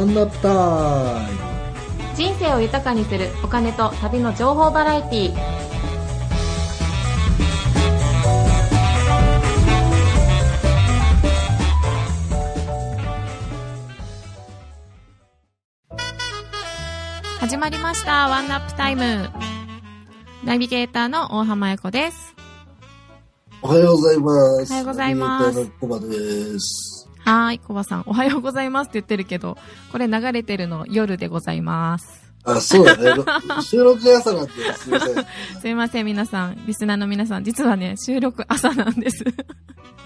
ワンナップタイム人生を豊かにするお金と旅の情報バラエティー。始まりましたワンナップタイム。ナビゲーターの大浜彩子です。おはようございます。おはようございますはーいコバさんおはようございますって言ってるけどこれ流れてるの夜でございますあ、そうだね。収録が朝なんで、すみません。すいません皆さんリスナーの皆さん実はね収録朝なんです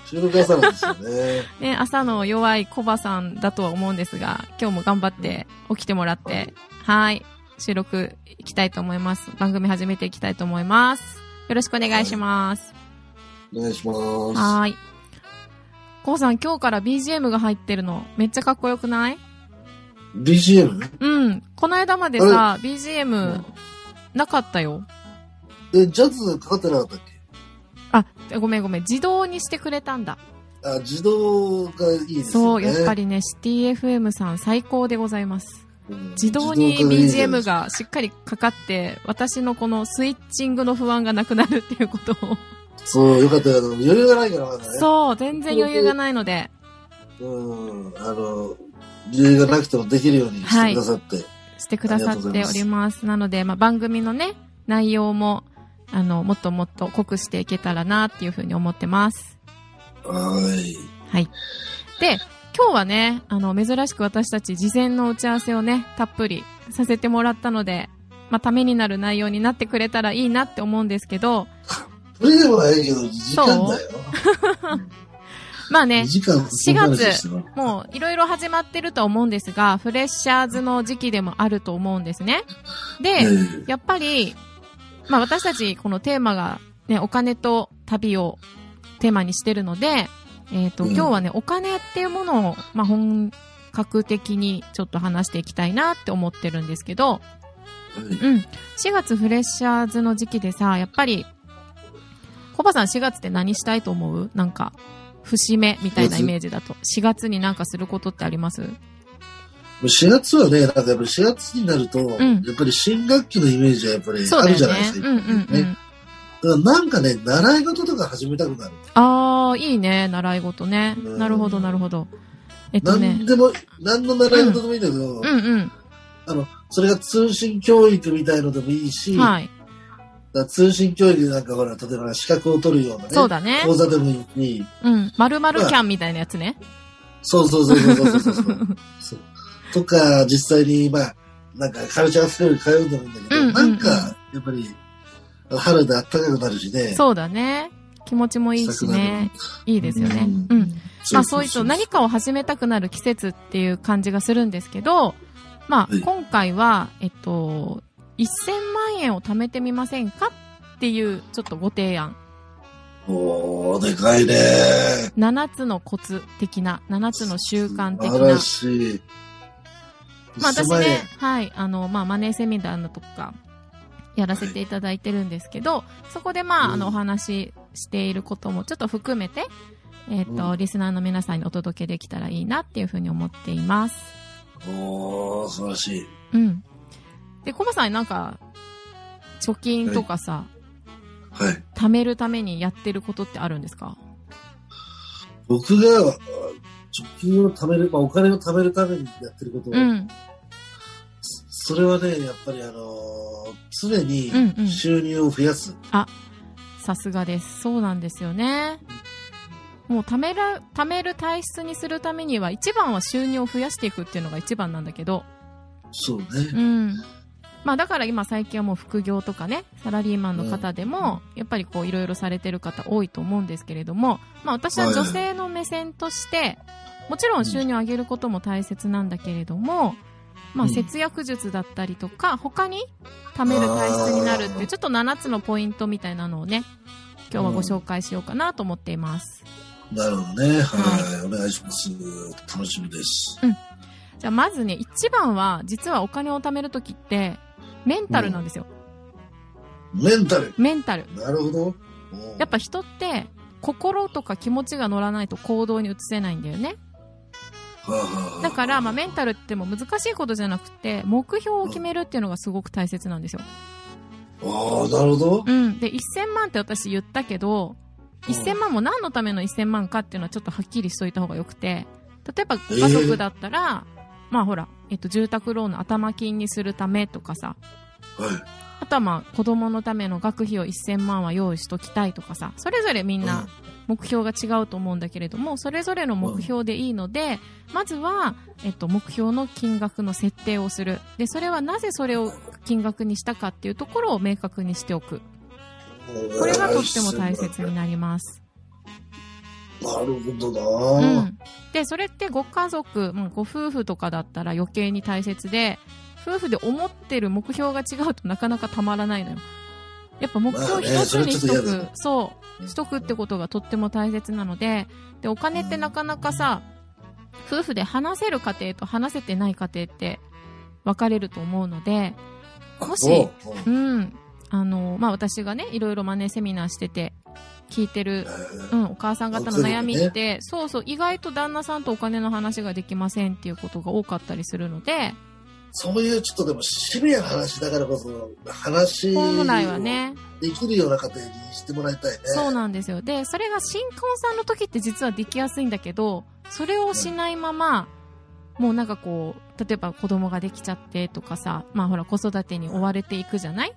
収録が朝なんですよね。ね、朝の弱いコバさんだとは思うんですが、今日も頑張って起きてもらって、はい、収録いきたいと思います。番組始めていきたいと思います。よろしくお願いします。お願いします。はーい。コバさん、今日から BGM が入ってるの、めっちゃかっこよくない？BGM? うん。この間までさ、BGM なかったよ。え、ジャズかかってなかったっけ？あ、ごめんごめん。自動にしてくれたんだ。あ、自動がいいですそう。やっぱりね、シティ FM さん最高でございます。うん自動に BGM がしっかりかかって、私のこのスイッチングの不安がなくなるっていうことを。そう、よかったよ。余裕がないからまだね。そう、全然余裕がないので、う。うん。あの、余裕がなくてもできるようにしてくださって。してくださっております。なので、まあ、番組のね、内容も、あの、もっともっと濃くしていけたらなっていうふうに思ってます。はーい。はい。で、今日はね、あの、珍しく私たち事前の打ち合わせをね、たっぷりさせてもらったので、まあ、ためになる内容になってくれたらいいなって思うんですけど、それでもないけど、時間だよ。まあね2、時間4月ももういろいろ始まってるとは思うんですが、フレッシャーズの時期でもあると思うんですね。で、やっぱり、まあ私たちこのテーマがね、お金と旅をテーマにしてるので、えっ、と、うん今日はね、お金っていうものを、まあ本格的にちょっと話していきたいなって思ってるんですけど、うん。4月フレッシャーズの時期でさ、やっぱり、コバさん4月って何したいと思う？なんか、節目みたいなイメージだと。4月になんかすることってあります？4月はね、なんかやっぱり4月になると、んやっぱり新学期のイメージはやっぱりあるじゃないです。か。ねうんうんうん。ねだからなんかね、習い事とか始めたくなる。ああ、いいね、習い事ね。うんなるほど、なるほど。えっとね何。でも、何の習い事でもいいんだけど、うんうん。あの、それが通信教育みたいのでもいいし、はい。だ通信教育なんかほら、例えば資格を取るようなね。そうだね。講座でもいい。うん。まるまるキャンみたいなやつね。そうそうそうそうそうそう そう。とか、実際に、まあ、なんかカルチャースクール通うと思うんだけど、うんうんうん、なんか、やっぱり、春で暖かくなるしね。そうだね。気持ちもいいしね。いいですよね。うん。うん、まあそういうと何かを始めたくなる季節っていう感じがするんですけど、まあ今回は、えっと、1000万円を貯めてみませんか？っていうちょっとご提案。おー、でかいね。7つのコツ的な、7つの習慣的素晴らな。しい。まあ私1000万円ね、はい、あの、まあマネーセミナーのとか、やらせていただいてるんですけど、そこでまあ、うんあの、お話ししていることもちょっと含めて、えっ、と、うんリスナーの皆さんにお届けできたらいいなっていうふうに思っています。おー、素晴らしい。うん。で、コバさんなんか、貯金とかさ、はい。貯めるためにやってることってあるんですか？僕が、あ貯金を貯める、まあ、お金を貯めるためにやってること、うん。それはね、やっぱりあのー常にうんうん収入を増やす。さすがです。そうなんですよね。もう貯める、貯める体質にするためには、一番は収入を増やしていくっていうのが一番なんだけど、そうね。うん。まあだから今最近はもう副業とかね、サラリーマンの方でも、やっぱりこういろいろされてる方多いと思うんですけれども、まあ私は女性の目線として、もちろん収入を上げることも大切なんだけれども、まあうん節約術だったりとか、他に貯める体質になるっていう、ちょっと7つのポイントみたいなのをね、今日はご紹介しようかなと思っています。なるほどね。はい。お願いします。楽しみです。じゃあまずね、一番は、実はお金を貯めるときって、メンタルなんですよ。メンタル。メンタル。なるほど。やっぱ人って、心とか気持ちが乗らないと行動に移せないんだよね。だから、まあ、メンタルっても難しいことじゃなくて、目標を決めるっていうのがすごく大切なんですよ。ああ、なるほど。うん。で、1000万って私言ったけど、うん1000万も何のための1000万かっていうのはちょっとはっきりしといた方がよくて、例えば家族だったら、まあほら、えっと、住宅ローンの頭金にするためとかさ、はい。あとはまあ子供のための学費を1000万は用意しときたいとかさ、それぞれみんな目標が違うと思うんだけれども、それぞれの目標でいいので、まずは、えっと、目標の金額の設定をする。で、それはなぜそれを金額にしたかっていうところを明確にしておく。これがとっても大切になります。なるほどうな、ん。で、それってご家族、うんご夫婦とかだったら余計に大切で、夫婦で思ってる目標が違うとなかなかたまらないのよ。やっぱ目標一つにしとく、まあねそう、しとくってことがとっても大切なので、で、お金ってなかなかさ、夫婦で話せる家庭と話せてない家庭って分かれると思うので、もしおう。うん。あの、まあ、私がね、いろいろマネーセミナーしてて、聞いてるえうん、お母さん方の悩みって、そうそう、意外と旦那さんとお金の話ができませんっていうことが多かったりするので、そういうちょっとでもシビアな話だからこそ、話本来はね、できるような家庭にしてもらいたいね。そうなんですよ。で、それが新婚さんの時って実はできやすいんだけど、それをしないまま、もうなんかこう、例えば子供ができちゃってとかさ、まあほら子育てに追われていくじゃない？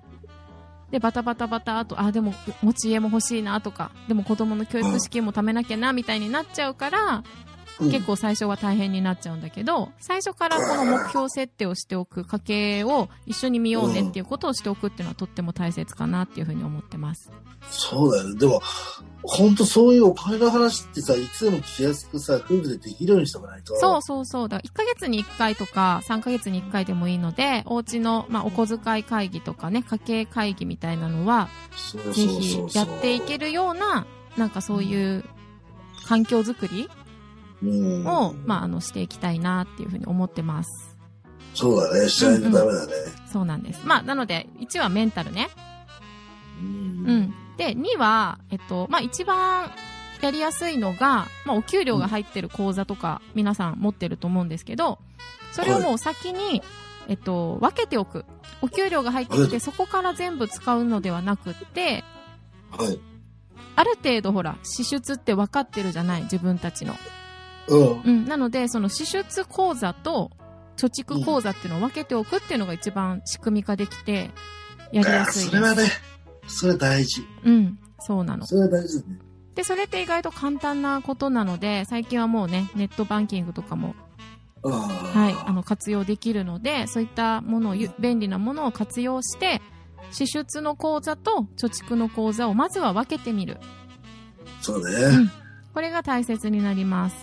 で、バタバタバタ、あと、あ、でも持ち家も欲しいなとか、でも子供の教育資金も貯めなきゃなみたいになっちゃうから、結構最初は大変になっちゃうんだけど、最初からこの目標設定をしておく、家計を一緒に見ようねっていうことをしておくっていうのはとっても大切かなっていうふうに思ってます。そうだよね。でも、本当そういうお金の話ってさ、いつでも聞きやすくさ、夫婦でできるようにしておかないと。そうそうそう。だ1ヶ月に1回とか3ヶ月に1回でもいいので、お家の、まあ、お小遣い会議とかね、家計会議みたいなのは、ぜひやっていけるような、なんかそういう環境づくりうん。を、まあ、あの、していきたいなっていうふうに思ってます。そうだね。しないとダメだね。そうなんです。まあ、なので、1はメンタルね。うんうん。で、2は、えっと、まあ、一番やりやすいのが、まあ、お給料が入ってる口座とか、皆さん持ってると思うんですけど、それをもう先に、えっと、分けておく。お給料が入ってきて、はいそこから全部使うのではなくって、はい。ある程度ほら、支出って分かってるじゃない？自分たちの。うん。うん。なので、その支出口座と貯蓄口座っていうのを分けておくっていうのが一番仕組み化できて、やりやすいです。それはね、それ大事。うん。そうなの。それは大事だね。で、それって意外と簡単なことなので、最近はもうね、ネットバンキングとかも、ははい、あの、活用できるので、そういったものをゆ、便利なものを活用して、支出の口座と貯蓄の口座をまずは分けてみる。そうね。うんこれが大切になります。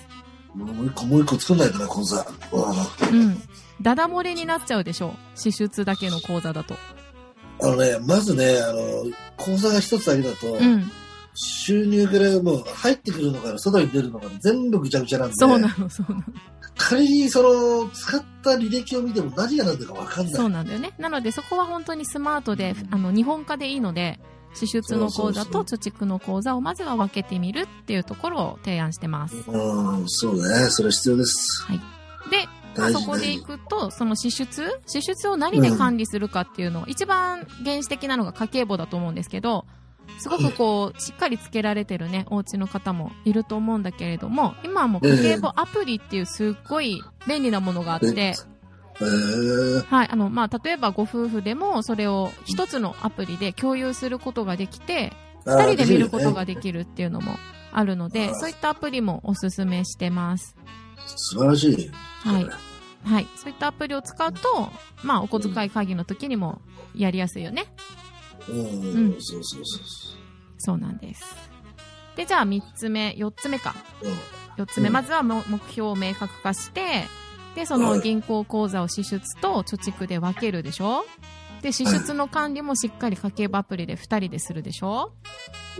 もう一個、もう一個作んないとな、講座。うんうん。ダダ漏れになっちゃうでしょう。支出だけの口座だと。あのね、まずね、あの、口座が一つだけだと、うん。収入からもう入ってくるのから外に出るのから全部ぐちゃぐちゃなんで、そうなの、そうなの。仮にその、使った履歴を見ても何が何だかわかんない。そうなんだよね。なのでそこは本当にスマートで、あの、日本化でいいので、支出の口座と貯蓄の口座をまずは分けてみるっていうところを提案してます。うん、そうね。それ必要です。で、まあ、そこでいくと、その支出支出を何で管理するかっていうのを、一番原始的なのが家計簿だと思うんですけど、すごくこう、しっかりつけられてるね、お家の方もいると思うんだけれども、今はもう家計簿アプリっていうすっごい便利なものがあって、はい、あの、まあ、例えばご夫婦でもそれを一つのアプリで共有することができて、ー。二人で見ることができるっていうのもあるので、そういったアプリもおすすめしてます。素晴らしい。はい。はい。そういったアプリを使うと、まあ、お小遣い会議の時にもやりやすいよね。うん、うんそうそうそうそうなんです。で、じゃあ3つ目、4つ目か。そう。4つ目、うんまずはも目標を明確化して、で、そのはい銀行口座を支出と貯蓄で分けるでしょ？で、支出の管理もしっかり家計簿アプリで2人でするでしょ？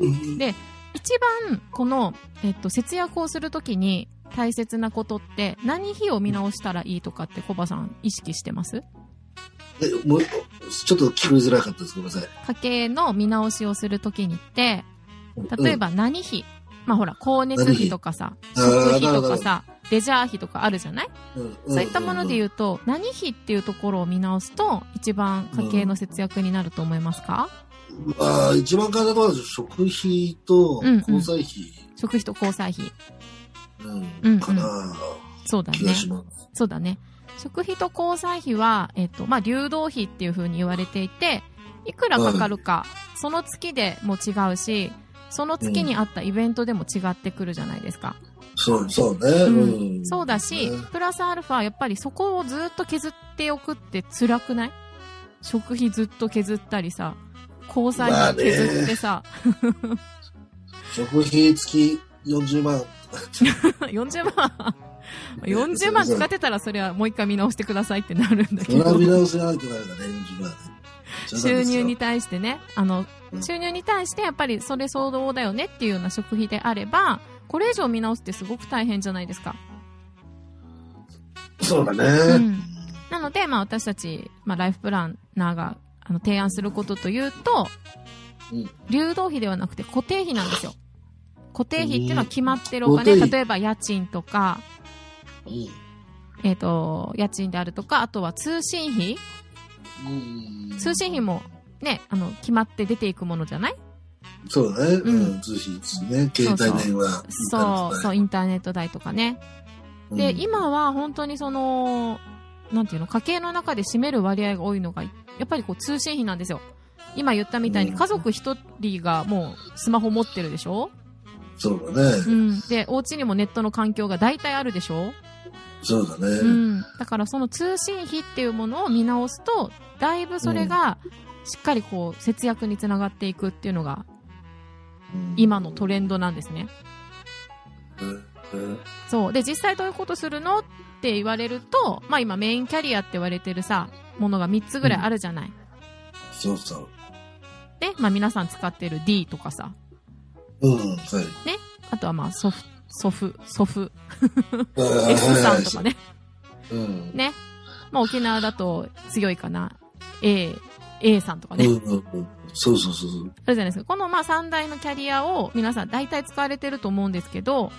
うん。で一番この、えっと、節約をするときに大切なことって何費を見直したらいいとかってコバさん意識してます？え、もう、ちょっと聞こえづらかったです。ごめんなさい。家計の見直しをするときにって、例えば何費、まあほら、光熱費とかさ、うん。食費とかさ、レジャー費とかあるじゃない？うん。そういったものでう言うと、何費っていうところを見直すと、一番家計の節約になると思いますか、ん。まあ、一番簡単なのは食費とうんうん。交際費、食費と交際費。うん。うんかな、そうだね。そうだね。食費と交際費は、えっと、まあ、流動費っていう風に言われていて、いくらかかるか、その月でも違うし、その月にあったイベントでも違ってくるじゃないですか。そう、そうね。うん。うん。そうだし、ね。プラスアルファ、やっぱりそこをずっと削っておくって辛くない？食費ずっと削ったりさ、交際費削ってさ、食費付き40万。40万、40万使ってたらそれはもう一回見直してくださいってなるんだけそれは見ど、直しないとダメだね、40万ね。収入に対してね、あのう、ん収入に対してやっぱりそれ相当だよねっていうような食費であれば、これ以上見直すってすごく大変じゃないですか。そうだね。うん。なので、まあ私たち、まあライフプランナーがあの提案することというと、うん。流動費ではなくて固定費なんですよ。固定費っていうのは決まってるお金、例えば家賃とか、うん。えっ、と、家賃であるとか、あとは通信費。うん。通信費もね、あの、決まって出ていくものじゃない？そうだね。うんうん、通信ですね。携帯電話。そう、そう、う。インターネット代とかね。で、うん、今は本当にその、なんていうの、家計の中で占める割合が多いのが、やっぱりこう通信費なんですよ。今言ったみたいにうん家族一人がもうスマホ持ってるでしょ？そうだね。うん。で、お家にもネットの環境が大体あるでしょ？そうだね。うん。だからその通信費っていうものを見直すと、だいぶそれがしっかりこう節約につながっていくっていうのがうん今のトレンドなんですね。うんそう。で、実際どういうことするのって言われると、まあ今メインキャリアって言われてるさ、ものが3つぐらいあるじゃない。そうそう。で、まあ皆さん使ってる D とかさ、うん、はい。あとはまあソフ、ソフ、ソフ、S さんとか。ね。うん。ね。まあ沖縄だと強いかな。A、A さんとかね。うんうんうん。そうそうそうそう。あるじゃないですか。このまあ3台のキャリアを皆さん大体使われてると思うんですけど、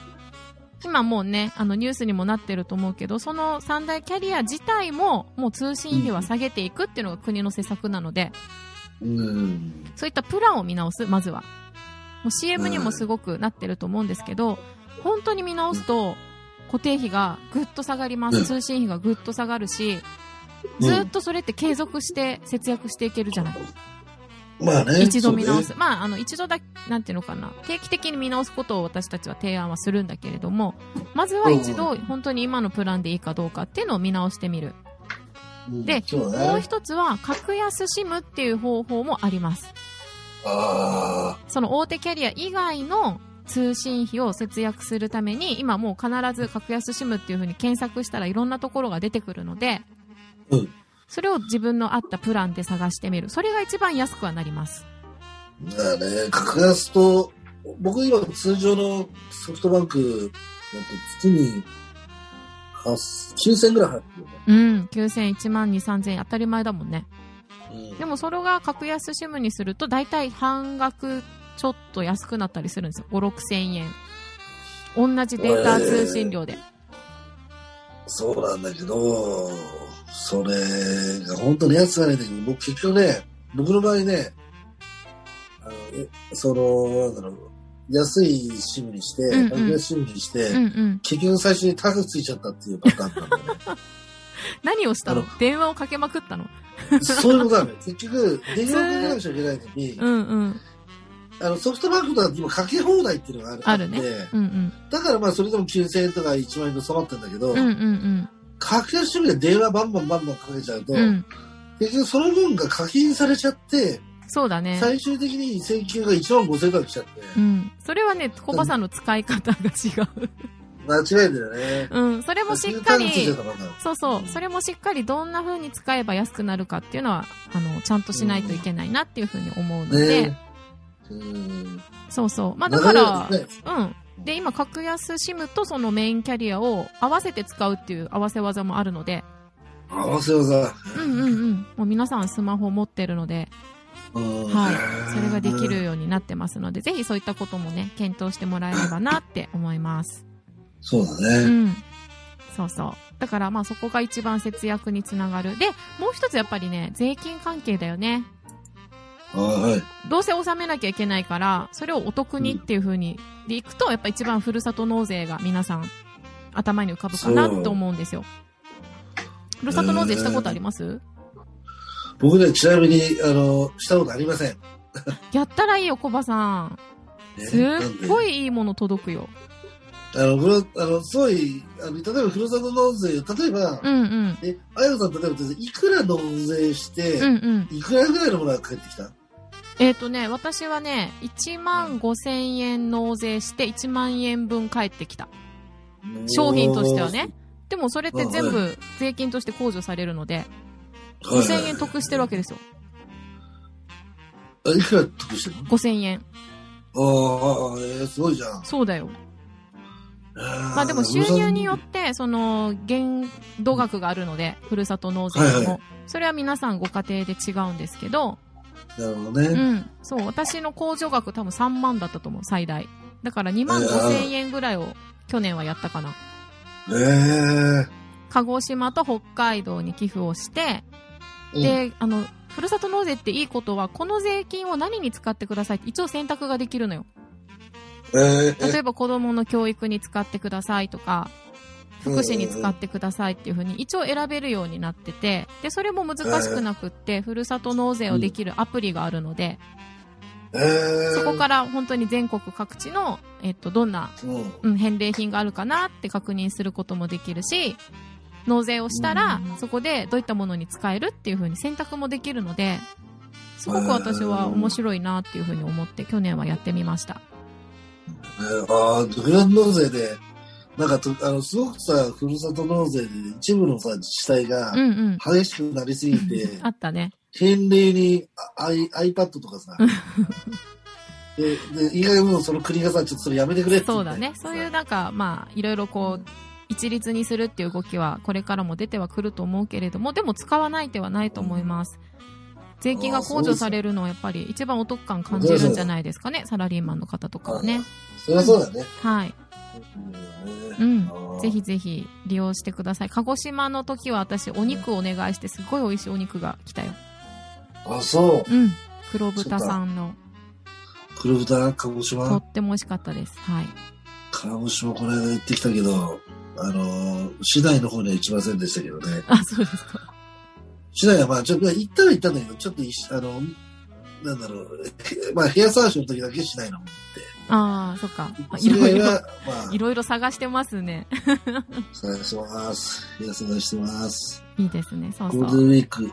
今もうね、あのニュースにもなってると思うけど、その3大キャリア自体ももう通信費は下げていくっていうのが国の施策なので、うん。そういったプランを見直す、まずは。もう CM にもすごくなってると思うんですけど、本当に見直すと、固定費がぐっと下がります。うん通信費がぐっと下がるし、うんずっとそれって継続して節約していけるじゃない。まあね。一度見直す。ねまあ、あの、一度だ、なんていうのかな。定期的に見直すことを私たちは提案はするんだけれども、まずは一度、本当に今のプランでいいかどうかっていうのを見直してみる。うんでね。もう一つは、格安 SIM っていう方法もあります。あその大手キャリア以外の通信費を節約するために、今もう必ず格安 SIM っていう風に検索したらいろんなところが出てくるので、うんそれを自分の合ったプランで探してみる。それが一番安くはなります。あ。だからね、格安と、僕今通常のソフトバンクだと月に8 9000ぐらい入ってるよね。うん。9000、1万2、3000円当たり前だもんね。うんでもそれが格安 SIM にすると大体半額ちょっと安くなったりするんですよ。5、6千円。同じデータ通信料で。そうなんだけど、それが本当に安くないんだけど、僕結局ね、僕の場合ね、あの、えその、なんだろう、安いシムにして、うんうん格安シムにして、うんうん。結局最初にタグついちゃったっていうパターンなんだよね。何をしたの？電話をかけまくったの？そういうことだよ。結局、電話をかけなくちゃいけないのに、うんうん。あの、ソフトバンクだと今かけ放題っていうのがあるあるねうんうん。だからまあそれでも9000円とか1万円で収まってんだけど、うんうんうん。格安シムで電話バンバンバンバンかけちゃうと、うん。結局その分が課金されちゃって、そうだね。最終的に請求が1万5000円とか来ちゃって、うん。それはね、コバさんの使い方が違う。間違えてるね。うん。それもしっかりそうそう。それもしっかりどんな風に使えば安くなるかっていうのは、あの、ちゃんとしないといけないなっていう風に思うので、ねうん。そうそう。まあだから、ね、うん。で、今、格安 SIM とそのメインキャリアを合わせて使うっていう合わせ技もあるので、合わせ技。うんうんうん。もう皆さんスマホ持ってるので、うんはい。それができる。ようになってますので、ぜひそういったこともね、検討してもらえればなって思います。そうだうね。ん。そうそう。だからまあそこが一番節約につながる。で、もう一つやっぱりね、税金関係だよね。あはい。どうせ納めなきゃいけないから、それをお得にっていう風に、でいくと、やっぱ一番ふるさと納税が皆さん頭に浮かぶかなと思うんですよ。ふるさと納税したことあります、僕ね、ちなみに、あの、したことありません。やったらいいよ、コバさん。ねすっごいいいもの届くよ。あの、ふるあの、すごい、あの、例えば、ふるさと納税、例えば、うんうん。え、あやこさん、例えば、いくら納税して、うんうん。いくらぐらいのものが返ってきた？えっ、とね、私はね、1万5千円納税して1万円分返ってきた。商品としてはね。でもそれって全部税金として控除されるので、はい。5千円得してるわけですよ。あいくら得してるの？5千円。ああ、えー、すごいじゃん。そうだよ。ままあでも収入によって、その、限度額があるので、ふるさと納税にも。はいはいそれは皆さんご家庭で違うんですけど、なるほどね。うん。そう、私の控除額多分3万だったと思う、最大。だから2万5千円ぐらいを去年はやったかな。え鹿児島と北海道に寄付をして、えで、あの、ふるさと納税っていいことは、この税金を何に使ってくださいって一応選択ができるのよ。うん、えー、例えば子供の教育に使ってくださいとか、福祉に使ってくださいっていうふうに一応選べるようになってて、で、それも難しくなくって、ふるさと納税をできるアプリがあるので、えー、そこから本当に全国各地の、えっと、どんな、うん、うん、返礼品があるかなって確認することもできるし、納税をしたら、そこでどういったものに使えるっていうふうに選択もできるので、すごく私は面白いなっていうふうに思って、去年はやってみました。えー、ああ、ふるさと納税で、なんかと、あの、すごくさ、ふるさと納税で一部のさ、自治体がうんうん。激しくなりすぎて、あったね。返礼にあ I iPad とかさ、で、で、意外にもうその国がさ、ちょっとそれやめてくれって言ってそうだね。そういうなんか、まあ、いろいろこう、一律にするっていう動きはこれからも出てはくると思うけれども、でも使わない手はないと思います。税金が控除されるのはやっぱり一番お得感感じるんじゃないですかね、サラリーマンの方とかはね。そりゃそうだね。はい。ううんぜひぜひ利用してください。鹿児島の時は私お肉お願いしてすごい美味しいお肉が来たよ。あ、そう。うん。黒豚さんの黒豚、鹿児と島っても美味しかったです。はい。鹿児島この間行ってきたけど、あのー、市内の方には行きませんでしたけどね。あ、そうですか。市内はまあ、ちょっと、行ったら行ったんだけど、ちょっとあの、なんだろう、まあ、部屋探しの時だけ市内の方にああ、そっか。いろいろい、ろいろ探してますね。探してます。部屋探してます。いいですね。そうゴールデそう。ンウィーク、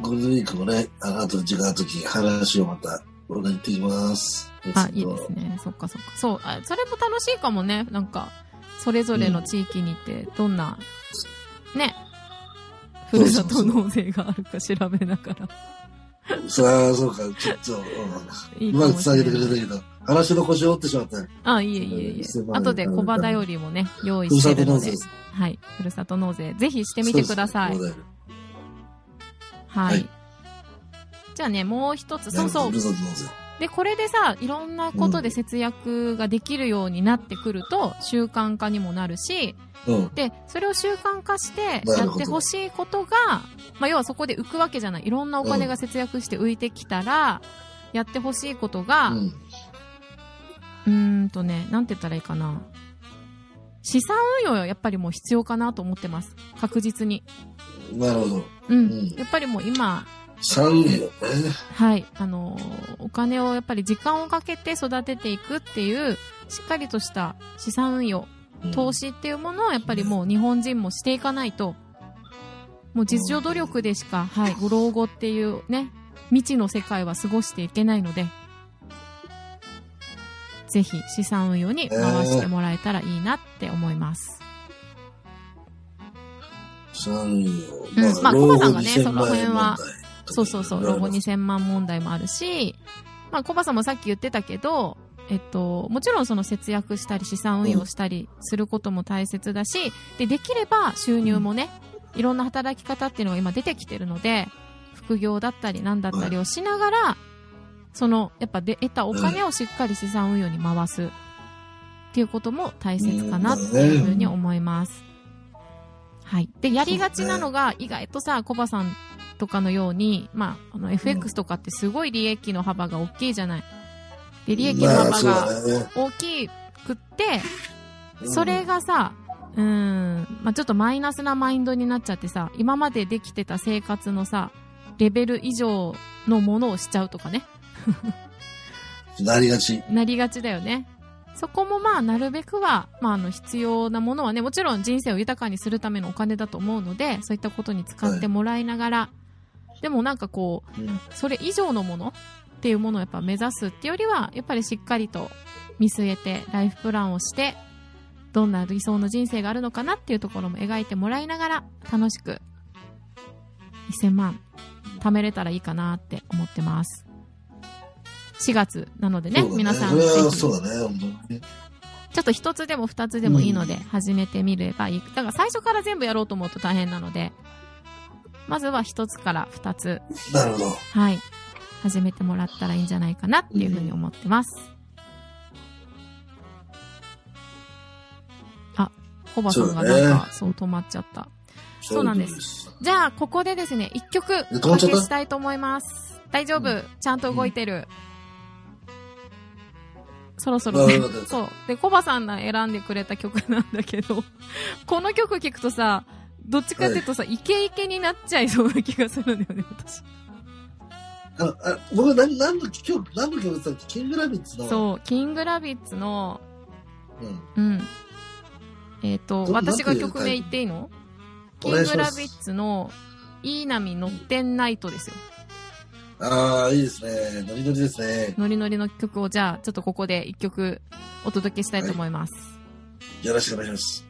ゴールデンウィークもね、あの後時間ある時話をまた、俺が行ってきます。あ、いいですね。そっかそっか。そう、あ、それも楽しいかもね。なんか、それぞれの地域に行って、どんな、ね、ふるさと納税があるか調べながら。さあ、そうか、ちょっと、うまく伝えて。くれたけど、話の腰を折ってしまったね。あ、いえいえいえすま。ん後で小場だよりもね、用意してるので。はい。ふるさと納税、ぜひしてみてください。ははいい。じゃあね、もう一つ、そうそう。で、これでさ、いろんなことで節約ができるようになってくると、習慣化にもなるし、うん。で、それを習慣化して、やってほしいことが、まあ、要はそこで浮くわけじゃない。いろんなお金が節約して浮いてきたら、やってほしいことが、う。うんーんとね、なんて言ったらいいかな。資産運用はやっぱりもう必要かなと思ってます。確実に。なるほど。うん。うんやっぱりもう今、産業ね。はい、あのーお金をやっぱり時間をかけて育てていくっていう、しっかりとした資産運用、投資っていうものをやっぱりもう日本人もしていかないと、もう実情努力でしか、はい、老後っていうね、未知の世界は過ごしていけないので、ぜひ資産運用に回してもらえたらいいなって思います。産業。うんまあコバさんがね2000その辺はそうそうそう、老後2000万問題もあるし、まあ、コバさんもさっき言ってたけど、えっと、もちろんその節約したり資産運用したりすることも大切だし、で、できれば収入もね、いろんな働き方っていうのが今出てきてるので、副業だったりなんだったりをしながら、その、やっぱで得たお金をしっかり資産運用に回すっていうことも大切かなっていうふうに思います。はい。で、やりがちなのが、意外とさ、コバさんとかのように、まあ、あの、FX とかってすごい利益の幅が大きいじゃない。で、利益のまあ、幅が。大きくって、うんそれがさ、うーん、まあ、ちょっとマイナスなマインドになっちゃってさ、今までできてた生活のさ、レベル以上のものをしちゃうとかね、なりがち。なりがちだよね。そこもまあ、なるべくは、まあ、あの、必要なものはね、もちろん人生を豊かにするためのお金だと思うので、そういったことに使ってもらいながら、でもなんかこう、うんそれ以上のものっていうものをやっぱ目指すっていうよりは、やっぱりしっかりと見据えて、ライフプランをして、どんな理想の人生があるのかなっていうところも描いてもらいながら、楽しく、1000万、貯めれたらいいかなって思ってます。4月なのでね、そうだ皆さんぜひそうだね。ちょっと一つでも二つでもいいので、始めてみればいい。だから最初から全部やろうと思うと大変なので、まずは一つから二つ、なるほど。はい、始めてもらったらいいんじゃないかなっていうふうに思ってます。あ、コバさんがなんか、そう止まっちゃった。そうなんですす。じゃあ、ここでですね、一曲おかけしたいと思います。大丈夫、うちゃんと動いてる。そろそろねそう。で、コバさんが選んでくれた曲なんだけど、この曲聴くとさ、どっちかっていうとさ、イケイケになっちゃいそうな気がするんだよね、私。ああ僕、何何の曲、何の曲って言ったキングラビッツの。そう、キングラビッツの、うん。うん。えっ、と、ど私が曲名言っていいの？キおングラビッツの、いい波乗ってんナイトですよ。ああ、いいですね。ノリノリですね。ノリノリの曲をじゃあ、ちょっとここで一曲お届けしたいと思います。よろしくお願いします。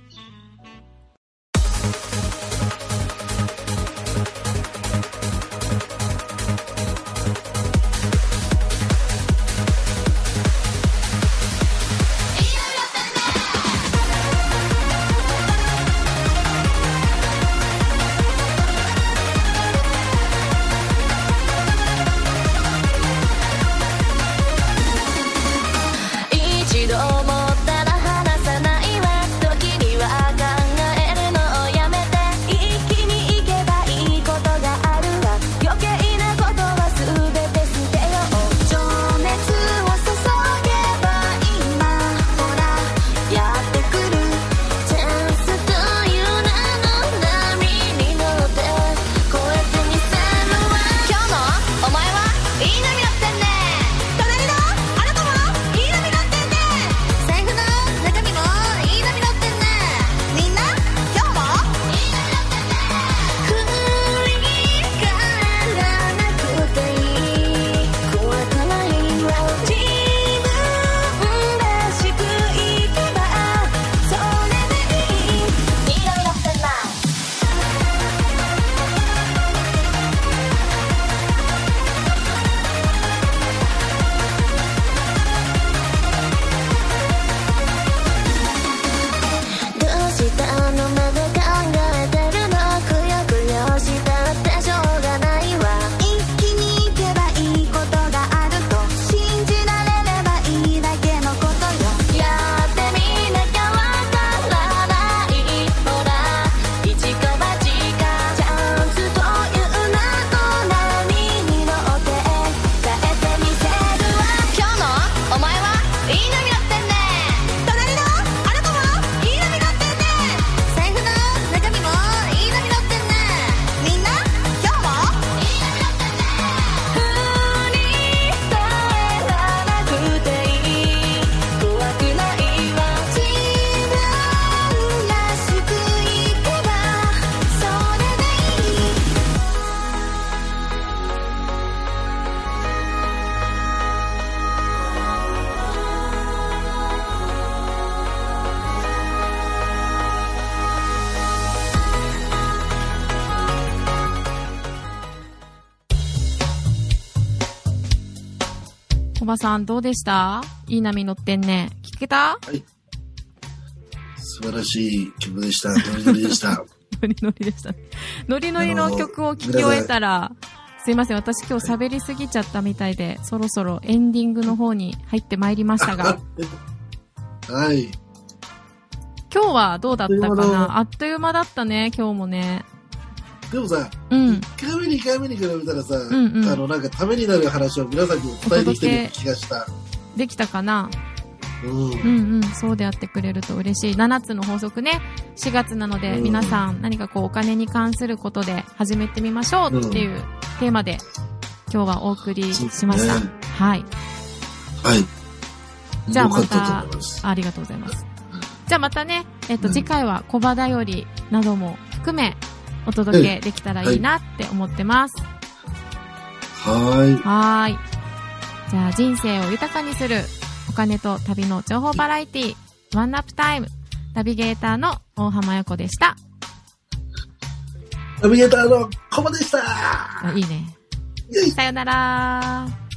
コバさんどうでした？いい波乗ってんね。聞けた？素晴らしい曲でした。ノリノリでした。ノリノリでしたね。ノリノリの曲を聴き終えたら、すいません、私今日喋りすぎちゃったみたいで、そろそろエンディングの方に入ってまいりましたが、はい。今日はどうだったかな？あっという間だったね、今日もね。でもさ、うん。1回目、2回目に比べたらさ、んうんあの、なんかためになる話を皆さんにも伝えてきてる気がした。できたかな？うん。うんうん。そうでやってくれると嬉しい。7つの法則ね。4月なので、うん皆さん何かこうお金に関することで始めてみましょうっていうテーマで、今日はお送りしました。ねはい。はい。じゃあまた。ありがとうございます。じゃあまたね、えっ、と、うん次回は小場だよりなども含め、お届けできたらいいなって思ってます。ははーい。じゃあ人生を豊かにするお金と旅の情報バラエティワンナップタイムナビゲーターの大浜横でした。い。ナビゲーターのコバでしたあいいね。さよなら